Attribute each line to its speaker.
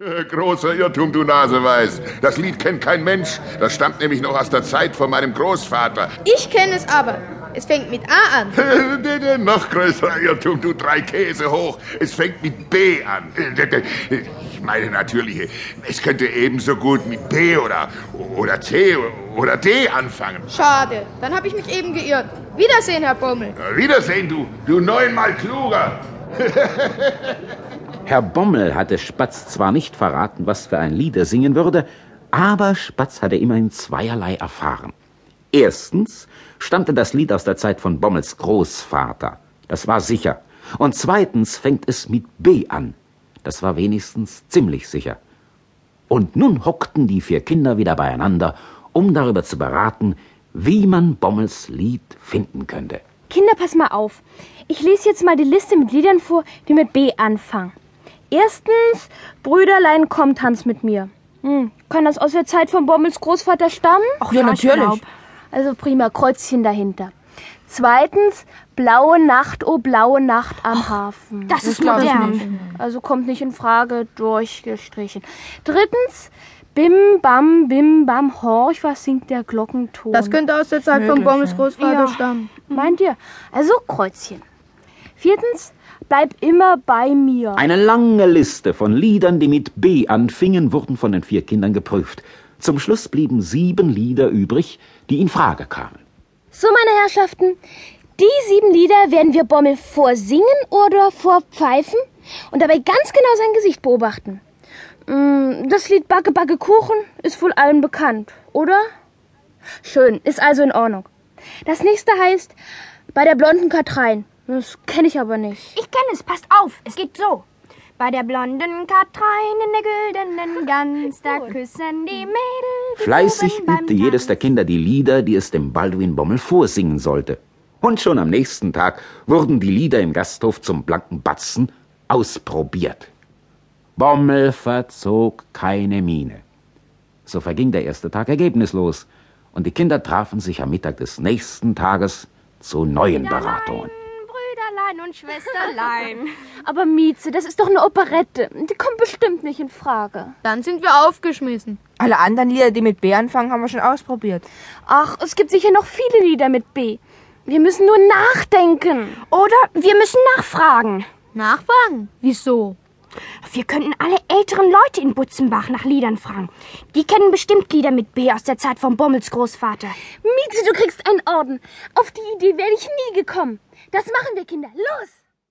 Speaker 1: Großer Irrtum, du Naseweiß. Das Lied kennt kein Mensch. Das stammt nämlich noch aus der Zeit von meinem Großvater.
Speaker 2: Ich kenne es aber. Es fängt mit A
Speaker 1: an. noch größerer Irrtum, du drei Käse hoch. Es fängt mit B an. Ich meine natürlich, es könnte ebenso gut mit B oder, oder C oder D anfangen.
Speaker 2: Schade, dann habe ich mich eben geirrt. Wiedersehen, Herr Bommel.
Speaker 1: Wiedersehen, du, du neunmal kluger.
Speaker 3: Herr Bommel hatte Spatz zwar nicht verraten, was für ein Lied er singen würde, aber Spatz hatte immerhin zweierlei erfahren. Erstens stammte das Lied aus der Zeit von Bommels Großvater. Das war sicher. Und zweitens fängt es mit B an. Das war wenigstens ziemlich sicher. Und nun hockten die vier Kinder wieder beieinander, um darüber zu beraten, wie man Bommels Lied finden könnte.
Speaker 4: Kinder, pass mal auf. Ich lese jetzt mal die Liste mit Liedern vor, die mit B anfangen. Erstens, Brüderlein, komm, tanz mit mir. Hm, kann das aus der Zeit von Bommels Großvater stammen?
Speaker 5: Ach ja, natürlich.
Speaker 4: Also prima, Kreuzchen dahinter. Zweitens, blaue Nacht, oh blaue Nacht am Hafen.
Speaker 5: Das, das ist modern.
Speaker 4: Also kommt nicht in Frage, durchgestrichen. Drittens, Bim, bam, bim, bam, horch, was singt der Glockenton?
Speaker 2: Das könnte aus der Zeit von Bommels Großvater ja. stammen.
Speaker 4: Meint ihr? Also Kreuzchen. Viertens, bleib immer bei mir.
Speaker 3: Eine lange Liste von Liedern, die mit B anfingen, wurden von den vier Kindern geprüft. Zum Schluss blieben sieben Lieder übrig, die in Frage kamen.
Speaker 4: So, meine Herrschaften, die sieben Lieder werden wir Bommel vorsingen oder vorpfeifen und dabei ganz genau sein Gesicht beobachten. Mm, das Lied Backe, Backe, Kuchen ist wohl allen bekannt, oder? Schön, ist also in Ordnung. Das nächste heißt Bei der blonden Katrein. Das kenne ich aber nicht.
Speaker 5: Ich kenne es, passt auf, es geht so. Bei der blonden Katrein in der güldenen Gans, da küssen die Mädel.
Speaker 3: Fleißig übte jedes der Kinder die Lieder, die es dem Baldwin Bommel vorsingen sollte. Und schon am nächsten Tag wurden die Lieder im Gasthof zum blanken Batzen ausprobiert. Bommel verzog keine Miene. So verging der erste Tag ergebnislos, und die Kinder trafen sich am Mittag des nächsten Tages zu neuen Beratungen.
Speaker 5: Brüderlein und Schwesterlein.
Speaker 4: Aber Mieze, das ist doch eine Operette. Die kommt bestimmt nicht in Frage.
Speaker 2: Dann sind wir aufgeschmissen.
Speaker 5: Alle anderen Lieder, die mit B anfangen, haben wir schon ausprobiert.
Speaker 4: Ach, es gibt sicher noch viele Lieder mit B. Wir müssen nur nachdenken.
Speaker 5: Oder wir müssen nachfragen.
Speaker 2: Nachfragen? Wieso?
Speaker 5: Wir könnten alle älteren Leute in Butzenbach nach Liedern fragen. Die kennen bestimmt Lieder mit B aus der Zeit von Bommels Großvater.
Speaker 4: Mieze, du kriegst einen Orden. Auf die Idee wäre ich nie gekommen. Das machen wir, Kinder. Los!